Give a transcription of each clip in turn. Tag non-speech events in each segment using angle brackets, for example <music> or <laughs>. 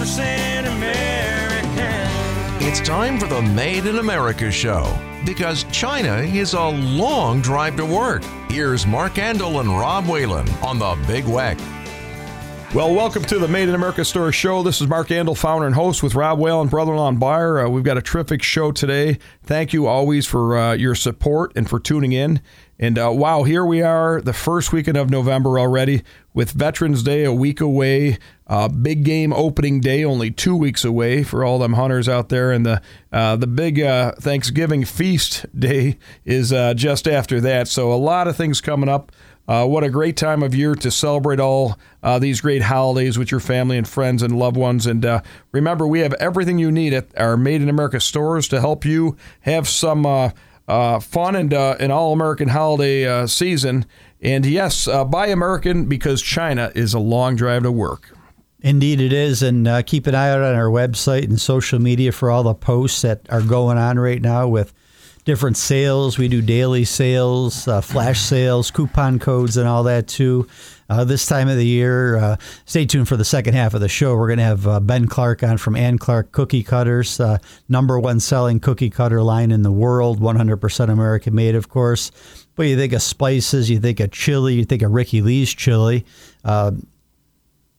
100% American. It's time for the Made in America show because China is a long drive to work. Here's Mark Andol and Rob Whalen on the Big Weck. Well, welcome to the Made in America Store Show. This is Mark Andol, founder and host with Rob Whalen, brother-in-law and buyer. Uh, we've got a terrific show today. Thank you always for uh, your support and for tuning in. And uh, wow, here we are, the first weekend of November already, with Veterans Day a week away. Uh, big game opening day, only two weeks away for all them hunters out there, and the uh, the big uh, Thanksgiving feast day is just after that. So a lot of things coming up. Uh, what a great time of year to celebrate all uh, these great holidays with your family and friends and loved ones. And uh, remember, we have everything you need at our Made in America stores to help you have some uh, uh, fun and uh, an all American holiday season. And yes, buy American because China is a long drive to work. Indeed, it is. And keep an eye out on our website and social media for all the posts that are going on right now with different sales. We do daily sales, uh, flash sales, coupon codes, and all that too. Uh, this time of the year, uh, stay tuned for the second half of the show. We're going to have uh, Ben Clark on from Ann Clark Cookie Cutters, uh, number one selling cookie cutter line in the world, 100% American made, of course. But you think of spices, you think of chili, you think of Ricky Lee's chili. Uh,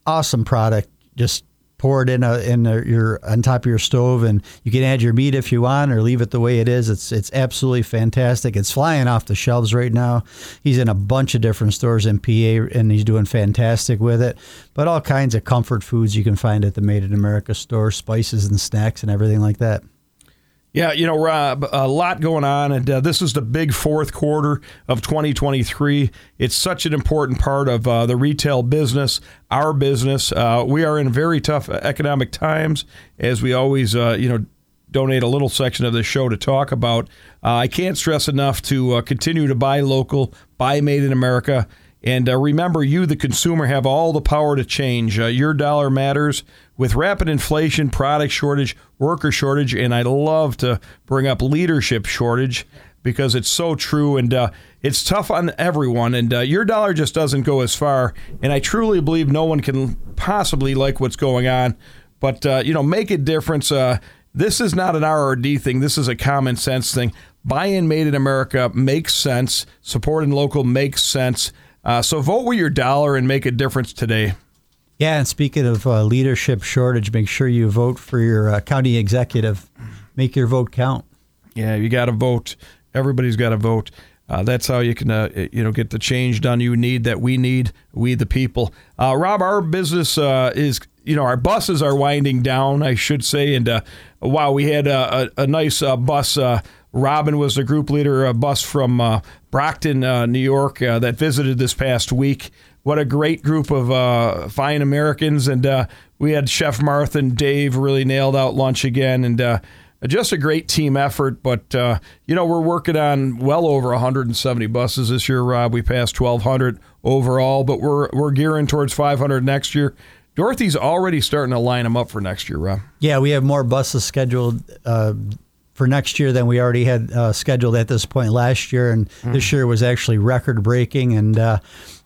awesome product. Just pour it in a in a, your on top of your stove, and you can add your meat if you want, or leave it the way it is. It's it's absolutely fantastic. It's flying off the shelves right now. He's in a bunch of different stores in PA, and he's doing fantastic with it. But all kinds of comfort foods you can find at the Made in America store, spices and snacks and everything like that. Yeah, you know, Rob, a lot going on, and uh, this is the big fourth quarter of 2023. It's such an important part of uh, the retail business, our business. Uh, we are in very tough economic times, as we always, uh, you know, donate a little section of the show to talk about. Uh, I can't stress enough to uh, continue to buy local, buy made in America. And uh, remember, you, the consumer, have all the power to change. Uh, your dollar matters. With rapid inflation, product shortage, worker shortage, and I love to bring up leadership shortage because it's so true and uh, it's tough on everyone. And uh, your dollar just doesn't go as far. And I truly believe no one can possibly like what's going on. But, uh, you know, make a difference. Uh, this is not an RRD thing, this is a common sense thing. Buy in made in America makes sense, supporting local makes sense. Uh, so vote with your dollar and make a difference today. Yeah, and speaking of uh, leadership shortage, make sure you vote for your uh, county executive. Make your vote count. Yeah, you got to vote. Everybody's got to vote. Uh, that's how you can, uh, you know, get the change done you need that we need, we the people. Uh, Rob, our business uh, is, you know, our buses are winding down, I should say. And uh, wow, we had a, a, a nice uh, bus. Robin was the group leader, a bus from Brocton, New York, that visited this past week what a great group of uh, fine Americans. And uh, we had Chef Martha and Dave really nailed out lunch again. And uh, just a great team effort. But, uh, you know, we're working on well over 170 buses this year, Rob. We passed 1,200 overall, but we're, we're gearing towards 500 next year. Dorothy's already starting to line them up for next year, Rob. Yeah, we have more buses scheduled uh, for next year than we already had uh, scheduled at this point last year, and mm. this year was actually record breaking. And uh,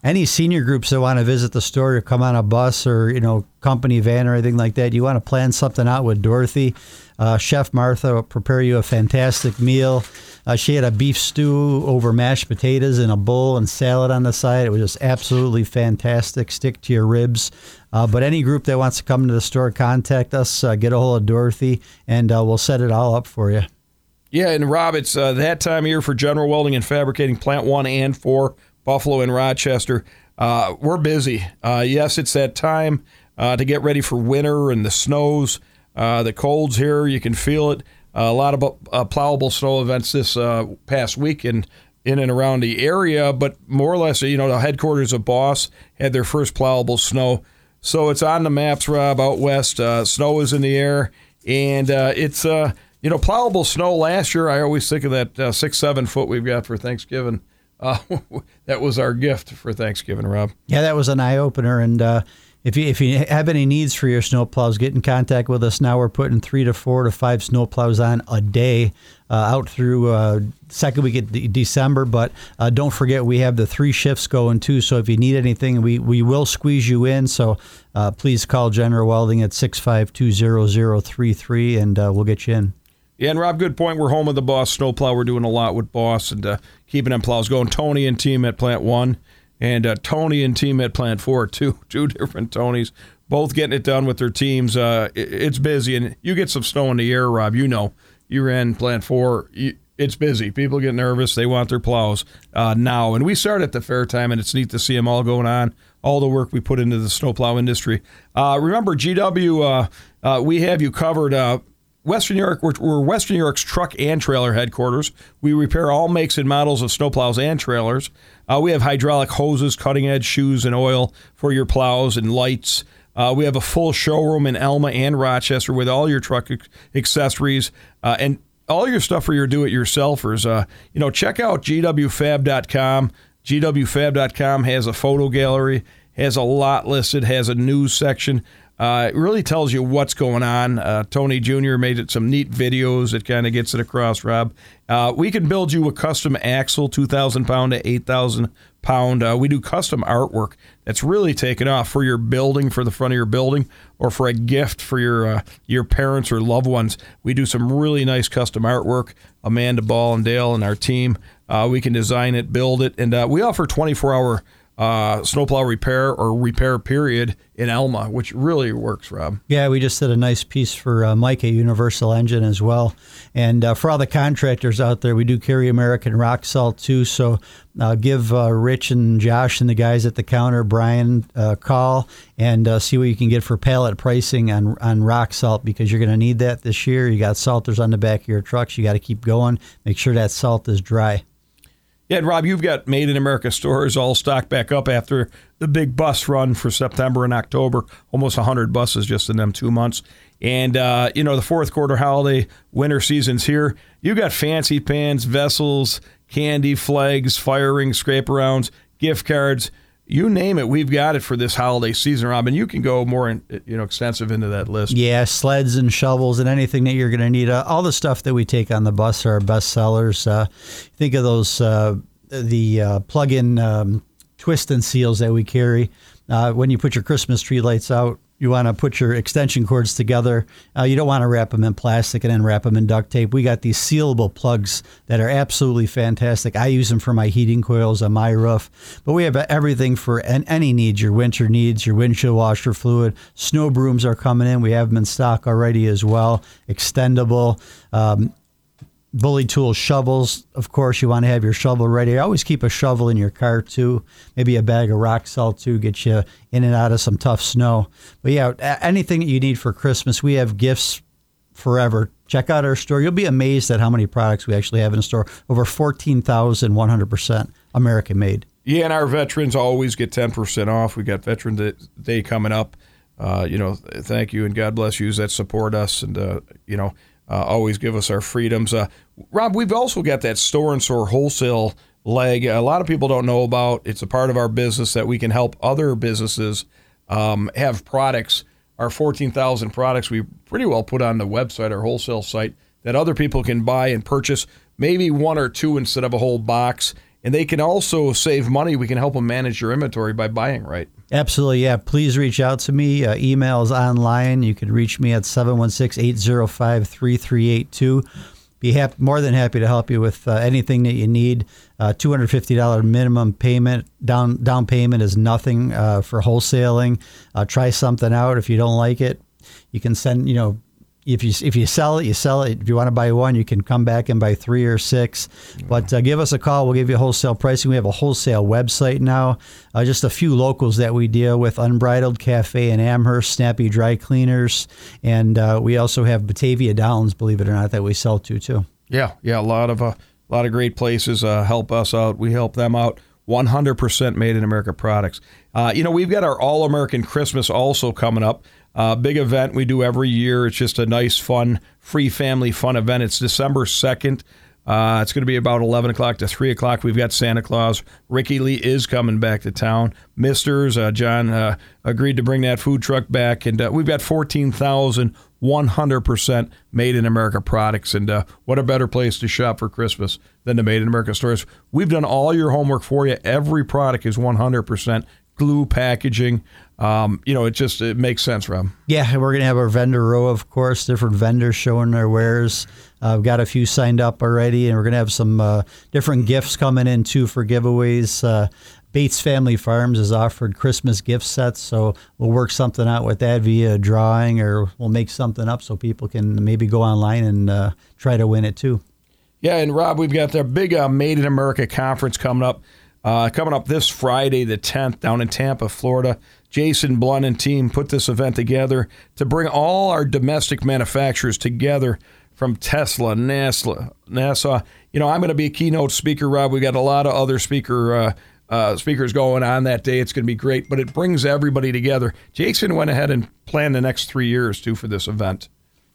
any senior groups that want to visit the store or come on a bus or you know company van or anything like that, you want to plan something out with Dorothy. Uh, Chef Martha will prepare you a fantastic meal. Uh, she had a beef stew over mashed potatoes in a bowl and salad on the side. It was just absolutely fantastic. Stick to your ribs. Uh, but any group that wants to come to the store, contact us. Uh, get a hold of Dorothy, and uh, we'll set it all up for you. Yeah, and Rob, it's uh, that time of year for General Welding and Fabricating Plant One and Four, Buffalo and Rochester. Uh, we're busy. Uh, yes, it's that time to get ready for winter and the snows, the colds here. You can feel it. a lot of plowable snow events this past weekend in and around the area, but more or less, you know, the headquarters of Boss had their first plowable snow so it's on the maps, Rob, out west. Uh, snow is in the air, and uh, it's uh, you know plowable snow. Last year, I always think of that uh, six seven foot we've got for Thanksgiving. Uh, <laughs> that was our gift for Thanksgiving, Rob. Yeah, that was an eye opener, and uh, If you if you have any needs for your snowplows, get in contact with us now. We're putting three to four to five snowplows on a day uh, out through uh, second week of de- December. But uh, don't forget we have the three shifts going too. So if you need anything, we we will squeeze you in. So uh, please call General Welding at six five two zero zero three three, and uh, we'll get you in. Yeah, and Rob, good point. We're home of the Boss Snowplow. We're doing a lot with Boss and uh, keeping them plows going. Tony and team at Plant One, and uh, Tony and team at Plant Four. <laughs> Two two different Tonys, both getting it done with their teams. Uh, it- it's busy, and you get some snow in the air, Rob. You know, you're in Plant Four. You, it's busy. People get nervous. They want their plows uh, now, and we start at the fair time, and it's neat to see them all going on. All the work we put into the snowplow industry. Uh, remember, GW, uh, uh, we have you covered. Western New York, we're, we're Western New York's truck and trailer headquarters. We repair all makes and models of snowplows and trailers. Uh, we have hydraulic hoses, cutting edge shoes and oil for your plows and lights. Uh, we have a full showroom in Elma and Rochester with all your truck accessories uh, and all your stuff for your do-it-yourselfers. Uh, you know, check out gwfab.com. GWFab.com has a photo gallery, has a lot listed, has a news section. Uh, it really tells you what's going on. Uh, Tony Jr. made it some neat videos that kind of gets it across, Rob. Uh, we can build you a custom axle, 2,000 pound to 8,000 pound. Uh, we do custom artwork that's really taken off for your building, for the front of your building, or for a gift for your uh, your parents or loved ones. We do some really nice custom artwork. Amanda Ball and Dale and our team, we can design it, build it, and we offer 24 hour uh, snowplow repair or repair period in Elma, which really works, Rob. Yeah, we just did a nice piece for uh, Mike at Universal Engine as well. And uh, for all the contractors out there, we do carry American rock salt too. So uh, give uh, Rich and Josh and the guys at the counter, Brian, a call and uh, see what you can get for pallet pricing on, on rock salt because you're going to need that this year. You got salters on the back of your trucks. You got to keep going. Make sure that salt is dry. Yeah, and Rob, you've got Made in America stores all stocked back up after the big bus run for September and October. Almost 100 buses just in them two months. And, uh, you know, the fourth quarter holiday winter season's here. You've got fancy pans, vessels, candy, flags, fire rings, scrape arounds, gift cards. You name it, we've got it for this holiday season, Robin. You can go more, in, you know, extensive into that list. Yeah, sleds and shovels and anything that you're going to need. Uh, all the stuff that we take on the bus are our best sellers. Uh, think of those uh, the uh, plug-in um, twist and seals that we carry. Uh, when you put your Christmas tree lights out, you want to put your extension cords together. Uh, you don't want to wrap them in plastic and then wrap them in duct tape. We got these sealable plugs that are absolutely fantastic. I use them for my heating coils on my roof. But we have everything for an, any needs your winter needs, your windshield washer fluid. Snow brooms are coming in. We have them in stock already as well. Extendable. Um, bully tool shovels. Of course, you want to have your shovel ready. Always keep a shovel in your car too. Maybe a bag of rock salt too, get you in and out of some tough snow. But yeah, anything that you need for Christmas, we have gifts forever. Check out our store. You'll be amazed at how many products we actually have in the store. Over 14,100% American made. Yeah, and our veterans always get 10% off. We got Veterans Day- Day coming up. Uh, you know, thank you and God bless you that support us and, uh, you know, uh, always give us our freedoms. Uh, Rob, we've also got that store and store wholesale leg. A lot of people don't know about. It's a part of our business that we can help other businesses um, have products. Our 14,000 products we pretty well put on the website, our wholesale site, that other people can buy and purchase maybe one or two instead of a whole box. And they can also save money. We can help them manage your inventory by buying right. Absolutely, yeah. Please reach out to me. Uh, email is online. You can reach me at 716 805 3382. Be happy, more than happy to help you with uh, anything that you need. Uh, $250 minimum payment. Down, down payment is nothing uh, for wholesaling. Uh, try something out. If you don't like it, you can send, you know, if you if you sell it, you sell it. If you want to buy one, you can come back and buy three or six. But uh, give us a call. We'll give you wholesale pricing. We have a wholesale website now. Uh, just a few locals that we deal with: Unbridled Cafe in Amherst, Snappy Dry Cleaners, and uh, we also have Batavia Downs. Believe it or not, that we sell to too. Yeah, yeah, a lot of uh, a lot of great places uh, help us out. We help them out. 100% made in America products. Uh, you know, we've got our All American Christmas also coming up. Uh, big event we do every year. It's just a nice, fun, free family fun event. It's December 2nd. Uh, it's going to be about 11 o'clock to 3 o'clock. We've got Santa Claus. Ricky Lee is coming back to town. Misters, uh, John uh, agreed to bring that food truck back. And uh, we've got 14,000 100% made in America products. And uh, what a better place to shop for Christmas than the Made in America stores. We've done all your homework for you. Every product is 100% glue packaging. Um, you know, it just it makes sense, Rob. Yeah, we're gonna have our vendor row, of course, different vendors showing their wares. Uh, we've got a few signed up already, and we're gonna have some uh, different gifts coming in too for giveaways. Uh, Bates Family Farms has offered Christmas gift sets, so we'll work something out with that via drawing, or we'll make something up so people can maybe go online and uh, try to win it too. Yeah, and Rob, we've got the big uh, Made in America conference coming up. Uh, coming up this Friday, the 10th, down in Tampa, Florida. Jason Blunt and team put this event together to bring all our domestic manufacturers together from Tesla, NASA, NASA. You know, I'm going to be a keynote speaker, Rob. We got a lot of other speaker uh, uh, speakers going on that day. It's going to be great, but it brings everybody together. Jason went ahead and planned the next three years too for this event.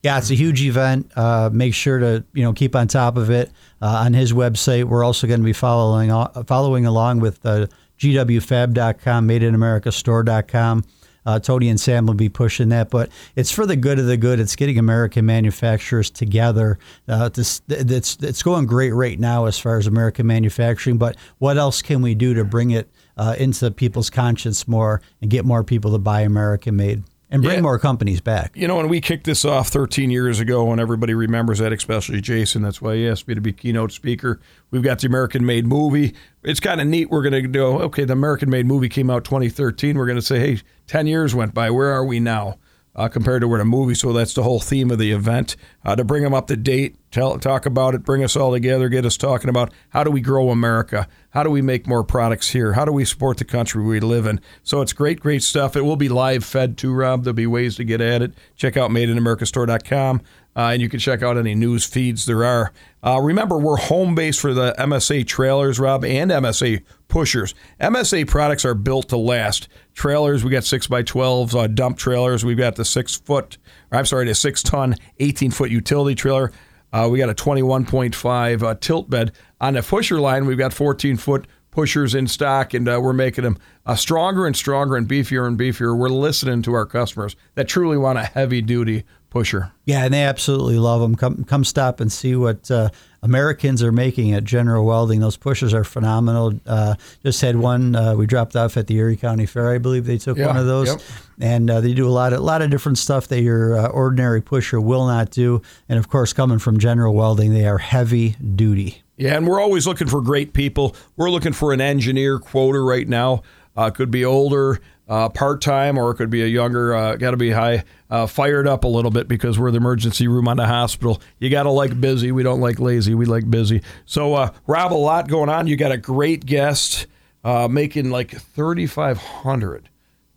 Yeah, it's a huge event. Uh, make sure to you know keep on top of it uh, on his website. We're also going to be following following along with uh, GWFab.com, MadeInAmericaStore.com. Uh, Tony and Sam will be pushing that, but it's for the good of the good. It's getting American manufacturers together. Uh, this, it's it's going great right now as far as American manufacturing. But what else can we do to bring it uh, into people's conscience more and get more people to buy American made? And bring yeah. more companies back. You know, when we kicked this off 13 years ago, and everybody remembers that, especially Jason, that's why he asked me to be keynote speaker. We've got the American Made movie. It's kind of neat. We're going to go, okay, the American Made movie came out 2013. We're going to say, hey, 10 years went by. Where are we now? Uh, compared to where the movie. So that's the whole theme of the event uh, to bring them up to date, tell, talk about it, bring us all together, get us talking about how do we grow America, how do we make more products here, how do we support the country we live in. So it's great, great stuff. It will be live fed too, Rob. There'll be ways to get at it. Check out MadeInAmericaStore.com. Uh, and you can check out any news feeds there are. Uh, remember, we're home base for the MSA trailers, Rob, and MSA pushers. MSA products are built to last. Trailers, we got 6 by 12s uh, dump trailers. We've got the 6 foot, I'm sorry, the 6 ton, 18 foot utility trailer. Uh, we got a 21.5 uh, tilt bed. On the pusher line, we've got 14 foot pushers in stock, and uh, we're making them uh, stronger and stronger and beefier and beefier. We're listening to our customers that truly want a heavy duty pusher. Yeah, and they absolutely love them. Come come stop and see what uh, Americans are making at General Welding. Those pushers are phenomenal. Uh, just had one uh, we dropped off at the Erie County Fair. I believe they took yeah, one of those, yep. and uh, they do a lot of a lot of different stuff that your uh, ordinary pusher will not do. And of course, coming from General Welding, they are heavy duty. Yeah, and we're always looking for great people. We're looking for an engineer quota right now. Uh, could be older, uh, part time, or it could be a younger. Uh, got to be high, uh, fired up a little bit because we're the emergency room on the hospital. You got to like busy. We don't like lazy. We like busy. So, uh, Rob, a lot going on. You got a great guest uh, making like thirty five hundred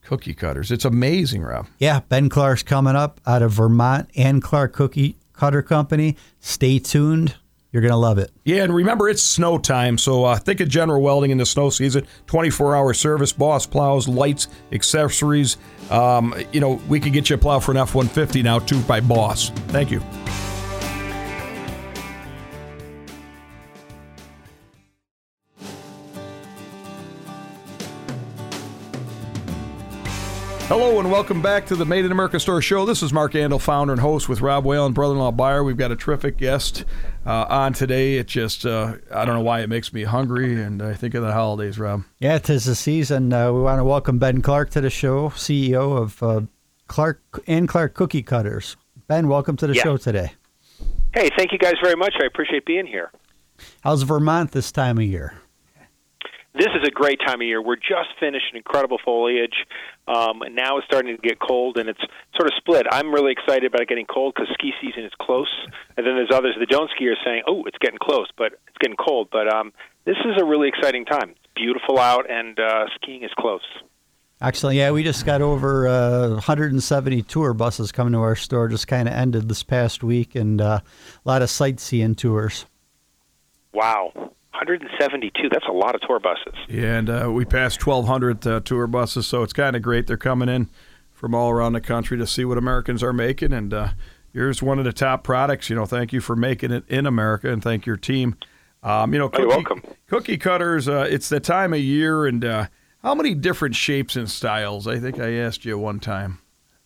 cookie cutters. It's amazing, Rob. Yeah, Ben Clark's coming up out of Vermont and Clark Cookie Cutter Company. Stay tuned. You're going to love it. Yeah, and remember, it's snow time, so uh, think of General Welding in the snow season 24 hour service, boss plows, lights, accessories. Um, you know, we can get you a plow for an F 150 now, too, by Boss. Thank you. Hello and welcome back to the Made in America Store Show. This is Mark Andol, founder and host with Rob Whalen, brother-in-law buyer. We've got a terrific guest uh, on today. It just, uh, I don't know why it makes me hungry, and I think of the holidays, Rob. Yeah, it is the season. Uh, we want to welcome Ben Clark to the show, CEO of uh, Clark and Clark Cookie Cutters. Ben, welcome to the yeah. show today. Hey, thank you guys very much. I appreciate being here. How's Vermont this time of year? This is a great time of year. We're just finished incredible foliage, um, and now it's starting to get cold, and it's sort of split. I'm really excited about it getting cold because ski season is close, and then there's others that don't ski are saying, "Oh, it's getting close," but it's getting cold. But um, this is a really exciting time. It's beautiful out, and uh, skiing is close. Excellent. Yeah, we just got over uh, 170 tour buses coming to our store. Just kind of ended this past week, and uh, a lot of sightseeing tours. Wow. 172. That's a lot of tour buses. Yeah, and uh, we passed 1,200 uh, tour buses, so it's kind of great. They're coming in from all around the country to see what Americans are making, and uh, Here's one of the top products. You know, thank you for making it in America, and thank your team. Um, you know, You're cookie, welcome. cookie cutters. Uh, it's the time of year, and uh, how many different shapes and styles? I think I asked you one time.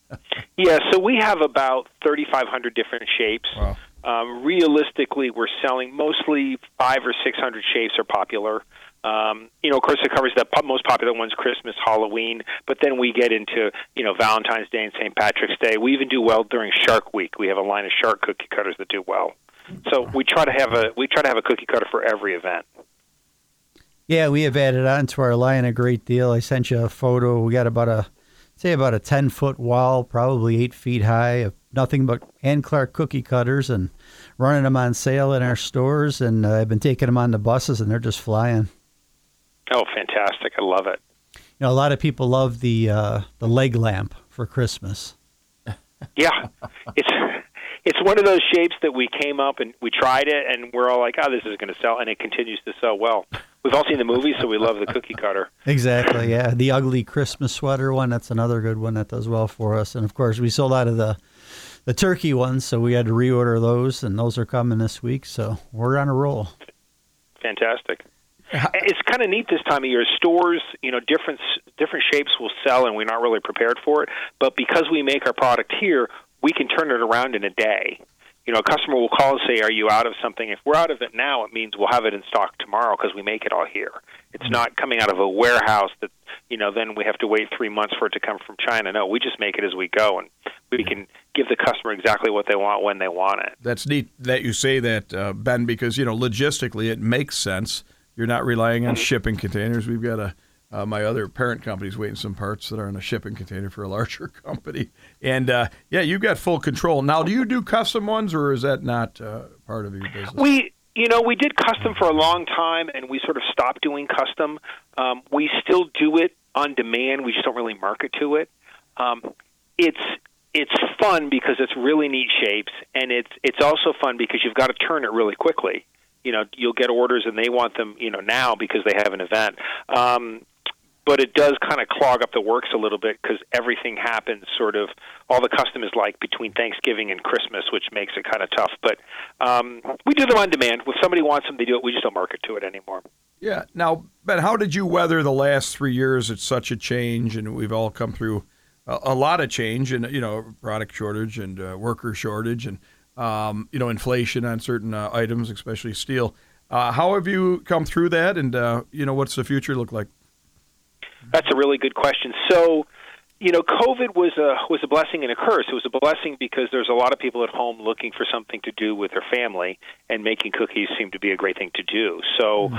<laughs> Yeah, so we have about 3,500 different shapes. Wow. Um, realistically, we're selling mostly five or 600 shapes are popular. Um, you know, of course, it covers the most popular ones: Christmas, Halloween. But then we get into you know Valentine's Day and St. Patrick's Day. We even do well during Shark Week. We have a line of shark cookie cutters that do well. So we try to have a we try to have a cookie cutter for every event. Yeah, we have added on to our line a great deal. I sent you a photo. We got about a, say about a 10 foot wall, probably eight feet high, of nothing but Ann Clark cookie cutters and running them on sale in our stores. And uh, I've been taking them on the buses and they're just flying. Oh, fantastic! I love it. You know, a lot of people love the uh, the leg lamp for Christmas. <laughs> Yeah, it's it's one of those shapes that we came up and we tried it, and we're all like, "Oh, this is going to sell," and it continues to sell well. We've all seen the movie, so we love the cookie cutter. Exactly. Yeah, the ugly Christmas sweater one. That's another good one that does well for us. And of course, we sold out of the the turkey ones, so we had to reorder those, and those are coming this week. So we're on a roll. Fantastic. It's kind of neat this time of year. Stores, you know, different different shapes will sell, and we're not really prepared for it. But because we make our product here, we can turn it around in a day. You know, a customer will call and say, "Are you out of something?" If we're out of it now, it means we'll have it in stock tomorrow because we make it all here. It's not coming out of a warehouse that you know. Then we have to wait three months for it to come from China. No, we just make it as we go, and we mm-hmm. can give the customer exactly what they want when they want it. That's neat that you say that, uh, Ben, because you know logistically it makes sense. You're not relying on shipping containers. We've got a uh, my other parent company's waiting some parts that are in a shipping container for a larger <laughs> company, and uh, yeah, you've got full control. Now, do you do custom ones, or is that not uh, part of your business? We, you know, we did custom for a long time, and we sort of stopped doing custom. Um, we still do it on demand. We just don't really market to it. Um, it's it's fun because it's really neat shapes, and it's it's also fun because you've got to turn it really quickly. You know, you'll get orders, and they want them, you know, now because they have an event. Um, but it does kind of clog up the works a little bit because everything happens sort of all the custom is like between Thanksgiving and Christmas, which makes it kind of tough. But um, we do them on demand. If somebody wants them, they do it. We just don't market to it anymore. Yeah. Now, Ben, how did you weather the last three years? It's such a change, and we've all come through a, a lot of change, and you know, product shortage and uh, worker shortage, and um, you know, inflation on certain uh, items, especially steel. Uh, how have you come through that, and uh, you know, what's the future look like? That's a really good question. So, you know, COVID was a was a blessing and a curse. It was a blessing because there's a lot of people at home looking for something to do with their family, and making cookies seemed to be a great thing to do. So,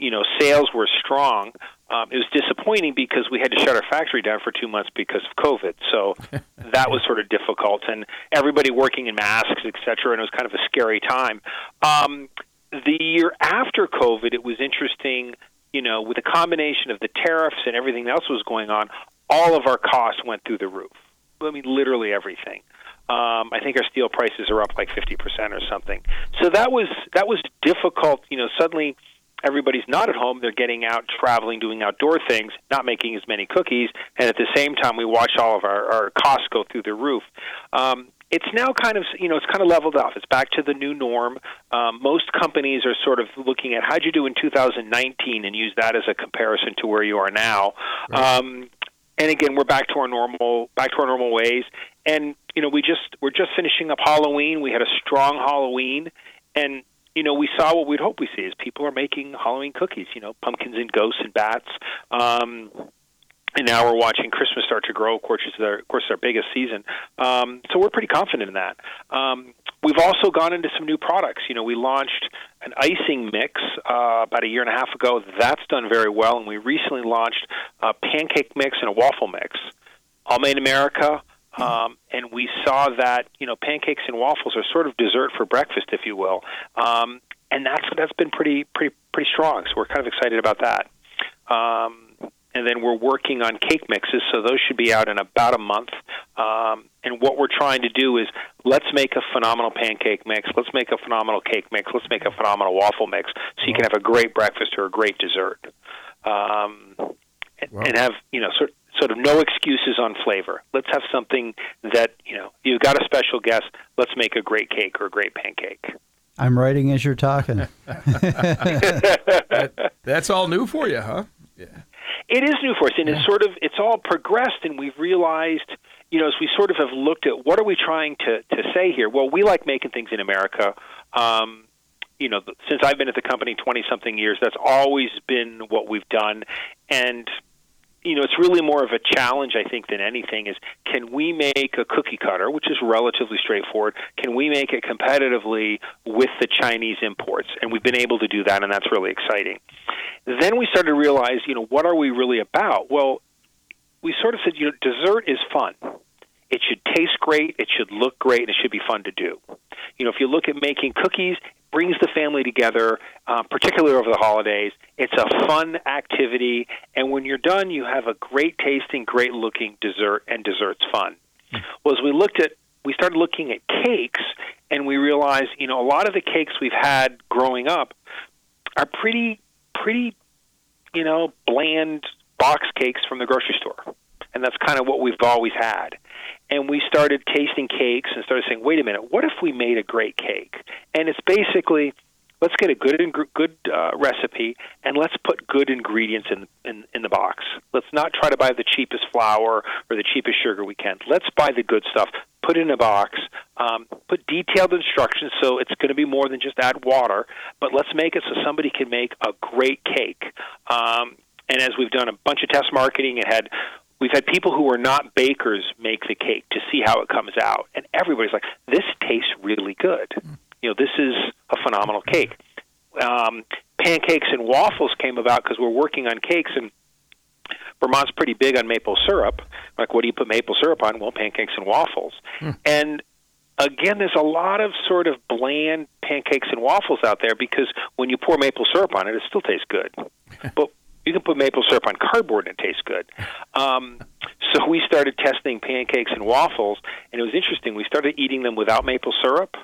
you know, sales were strong. Um, it was disappointing because we had to shut our factory down for two months because of COVID. So <laughs> that was sort of difficult, and everybody working in masks, et cetera, and it was kind of a scary time. Um, the year after COVID, it was interesting. You know, with a combination of the tariffs and everything else was going on, all of our costs went through the roof. I mean, literally everything. Um, I think our steel prices are up like fifty percent or something. So that was that was difficult. You know, suddenly everybody's not at home; they're getting out, traveling, doing outdoor things, not making as many cookies, and at the same time, we watch all of our, our costs go through the roof. Um, it's now kind of you know it's kind of leveled off. It's back to the new norm. Um, most companies are sort of looking at how'd you do in 2019 and use that as a comparison to where you are now. Um, and again, we're back to our normal back to our normal ways. And you know, we just we're just finishing up Halloween. We had a strong Halloween, and you know, we saw what we'd hope we see is people are making Halloween cookies. You know, pumpkins and ghosts and bats. Um, and now we're watching Christmas start to grow. Of course, it's their, of course, our biggest season. Um, so we're pretty confident in that. Um, we've also gone into some new products. You know, we launched an icing mix uh, about a year and a half ago. That's done very well, and we recently launched a pancake mix and a waffle mix, all made in America. Um, and we saw that you know pancakes and waffles are sort of dessert for breakfast, if you will, um, and that's that's been pretty pretty pretty strong. So we're kind of excited about that. Um, and then we're working on cake mixes, so those should be out in about a month. Um, and what we're trying to do is let's make a phenomenal pancake mix, let's make a phenomenal cake mix, let's make a phenomenal waffle mix, so you can have a great breakfast or a great dessert, um, and, Wow. and have you know sort sort of no excuses on flavor. Let's have something that you know you've got a special guest. Let's make a great cake or a great pancake. I'm writing as you're talking. <laughs> That's all new for you, huh? Yeah. It is new for us, and it's sort of it's all progressed, and we've realized, you know, as we sort of have looked at what are we trying to to say here. Well, we like making things in America. Um, you know, since I've been at the company twenty something years, that's always been what we've done, and you know, it's really more of a challenge, I think, than anything. Is can we make a cookie cutter, which is relatively straightforward? Can we make it competitively with the Chinese imports? And we've been able to do that, and that's really exciting. Then we started to realize, you know, what are we really about? Well, we sort of said, you know, dessert is fun. It should taste great, it should look great, and it should be fun to do. You know, if you look at making cookies, brings the family together, uh, particularly over the holidays. It's a fun activity, and when you're done, you have a great tasting, great looking dessert, and dessert's fun. Well, as we looked at, we started looking at cakes, and we realized, you know, a lot of the cakes we've had growing up are pretty, pretty, you know, bland box cakes from the grocery store, and that's kind of what we've always had and we started tasting cakes and started saying, wait a minute, what if we made a great cake? And it's basically let's get a good good uh, recipe and let's put good ingredients in, in in the box. Let's not try to buy the cheapest flour or the cheapest sugar we can. Let's buy the good stuff. Put it in a box. Um, put detailed instructions so it's going to be more than just add water. But let's make it so somebody can make a great cake. Um, and as we've done a bunch of test marketing and had we've had people who are not bakers make the cake to see how it comes out, and everybody's like, "This tastes really good." You know, this is a phenomenal cake. Um, pancakes and waffles came about because we're working on cakes, and Vermont's pretty big on maple syrup. Like, what do you put maple syrup on? Well, pancakes and waffles. And again, there's a lot of sort of bland pancakes and waffles out there because when you pour maple syrup on it, it still tastes good. but <laughs> you can put maple syrup on cardboard and it tastes good. Um, so we started testing pancakes and waffles, and it was interesting. We started eating them without maple syrup,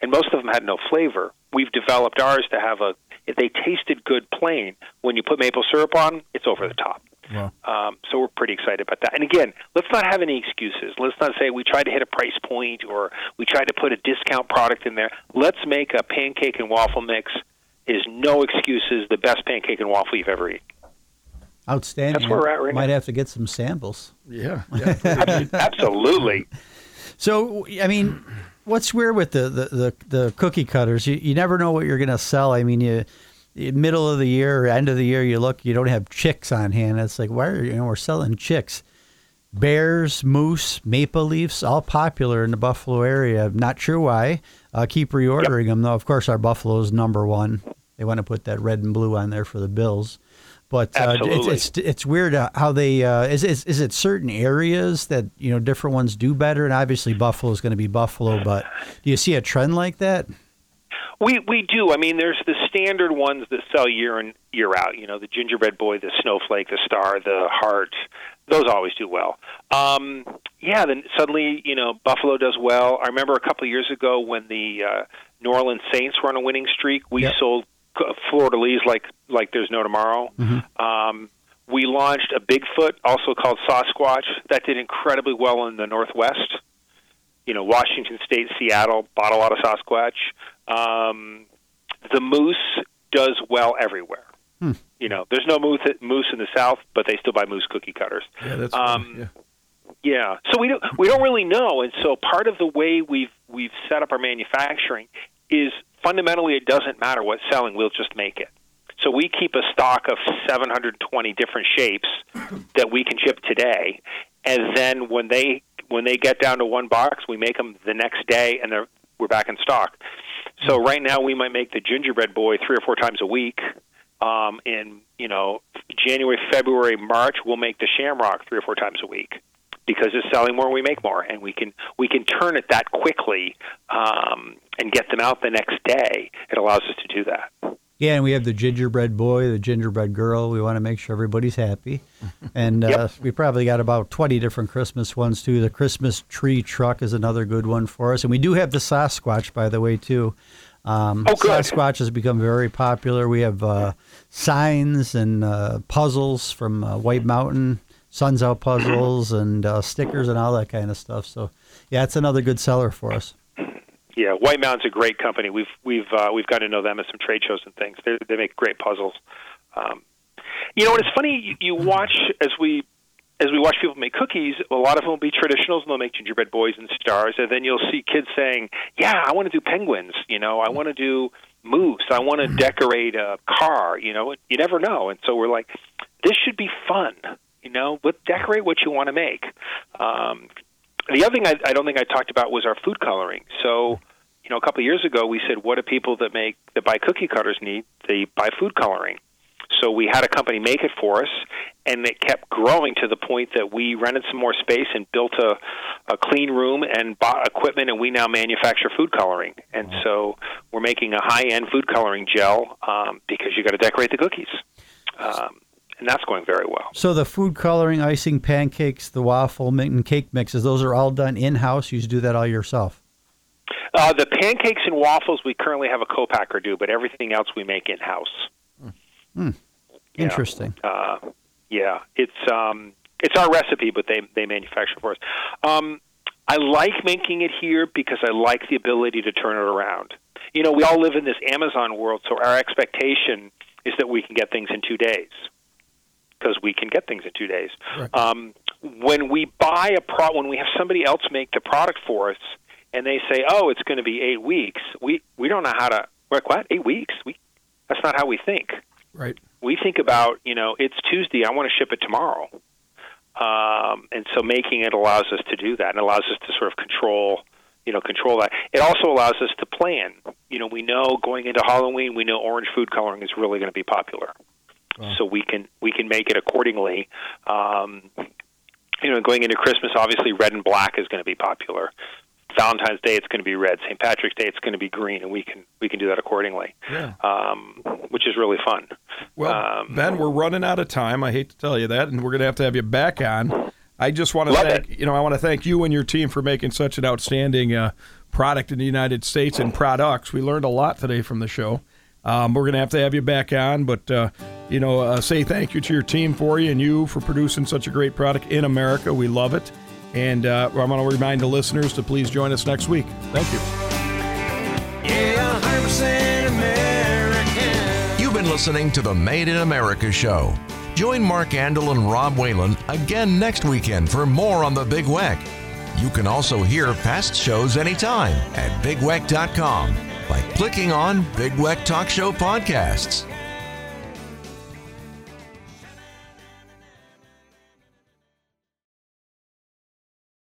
and most of them had no flavor. We've developed ours to have a. If they tasted good plain, when you put maple syrup on, it's over the top. Wow. Um, so we're pretty excited about that. And again, let's not have any excuses. Let's not say we tried to hit a price point or we tried to put a discount product in there. Let's make a pancake and waffle mix. Is no excuses. The best pancake and waffle you've ever eaten. Outstanding. That's where we're at right Might now. have to get some samples. Yeah. <laughs> yeah. Absolutely. So, I mean, what's weird with the the, the, the cookie cutters? You, you never know what you're going to sell. I mean, you middle of the year or end of the year, you look, you don't have chicks on hand. It's like, why are you know we're selling chicks? Bears, moose, maple leaves, all popular in the Buffalo area. Not sure why. Uh, keep reordering them though. Of course, our Buffalo is number one. They want to put that red and blue on there for the Bills. But uh, it's, it's it's weird uh, how they uh, is, is is it certain areas that you know different ones do better, and obviously Buffalo is going to be Buffalo. But do you see a trend like that? We we do. I mean, there's the standard ones that sell year in year out. You know, the gingerbread boy, the snowflake, the star, the heart. Those always do well. Um, yeah. Then suddenly, you know, Buffalo does well. I remember a couple of years ago when the uh, New Orleans Saints were on a winning streak. We Yep. sold fleur-de-lis like like there's no tomorrow. Um, we launched a Bigfoot, also called Sasquatch, that did incredibly well in the Northwest. You know, Washington State, Seattle bought a lot of Sasquatch. Um, the moose does well everywhere. You know, there's no moose moose in the South, but they still buy moose cookie cutters. Yeah, that's Um, yeah. Yeah, so we don't we don't really know, and so part of the way we've we've set up our manufacturing is fundamentally it doesn't matter what's selling, we'll just make it. So we keep a stock of 720 different shapes that we can ship today, and then when they when they get down to one box, we make them the next day, and they're we're back in stock. So right now we might make the gingerbread boy three or four times a week. Um, in you know January, February, March, we'll make the shamrock three or four times a week because it's selling more, we make more, and we can we can turn it that quickly um, and get them out the next day. It allows us to do that. Yeah, and we have the gingerbread boy, the gingerbread girl. We want to make sure everybody's happy. And uh, we probably got about 20 different Christmas ones, too. The Christmas tree truck is another good one for us. And we do have the Sasquatch, by the way, too. Um, Oh. Sasquatch has become very popular. We have uh, signs and uh, puzzles from uh, White Mountain. Suns Out puzzles <clears throat> and uh, stickers and all that kind of stuff. So, yeah, it's another good seller for us. Yeah, White Mountain's a great company. We've we've uh, we've got to know them at some trade shows and things. They they make great puzzles. Um, you know, and it's funny you, you watch as we as we watch people make cookies. A lot of them will be traditionals, and they'll make gingerbread boys and stars. And then you'll see kids saying, "Yeah, I want to do penguins. You know, I want to do moose. I want to decorate a car. You know, you never know." And so we're like, "This should be fun." Know, but decorate what you want to make. Um, the other thing I, I don't think I talked about was our food coloring. So, you know, a couple of years ago, we said, what do people that make that buy cookie cutters need? They buy food coloring. So we had a company make it for us, and it kept growing to the point that we rented some more space and built a, a clean room and bought equipment, and we now manufacture food coloring. And so we're making a high-end food coloring gel um, because you got to decorate the cookies. Um, and that's going very well. So the food coloring, icing, pancakes, the waffle, and cake mixes, those are all done in house. You do that all yourself. Uh, the pancakes and waffles we currently have a co-packer do, but everything else we make in house. Hmm. Interesting. Yeah. Uh, yeah, it's um, it's our recipe, but they they manufacture for us. Um, I like making it here because I like the ability to turn it around. You know, we all live in this Amazon world, so our expectation is that we can get things in two days because we can get things in two days. Right. Um, when we buy a pro, when we have somebody else make the product for us, and they say, "Oh, it's going to be eight weeks," we we don't know how to. We're like, what? Eight weeks? We that's not how we think. Right. We think about, you know, it's Tuesday. I want to ship it tomorrow, um, and so making it allows us to do that, and allows us to sort of control you know control that. It also allows us to plan. You know, we know going into Halloween, we know orange food coloring is really going to be popular, so we can we can make it accordingly. Um, you know, going into Christmas, obviously red and black is going to be popular. Valentine's Day, it's going to be red. St. Patrick's Day, it's going to be green, and we can we can do that accordingly, Yeah. um, which is really fun. Well, Um, Ben, we're running out of time. I hate to tell you that, and we're going to have to have you back on. I just want to thank you know I want to thank you and your team for making such an outstanding uh, product in the United States and products. We learned a lot today from the show. Um, we're going to have to have you back on, but uh, you know, uh, say thank you to your team for you and you for producing such a great product in America. We love it, and uh, I'm going to remind the listeners to please join us next week. Thank you. Yeah, 100% American. You've been listening to the Made in America show. Join Mark Andol and Rob Whalen again next weekend for more on the Big Weck. You can also hear past shows anytime at bigweck.com by clicking on Big Weck Talk Show Podcasts.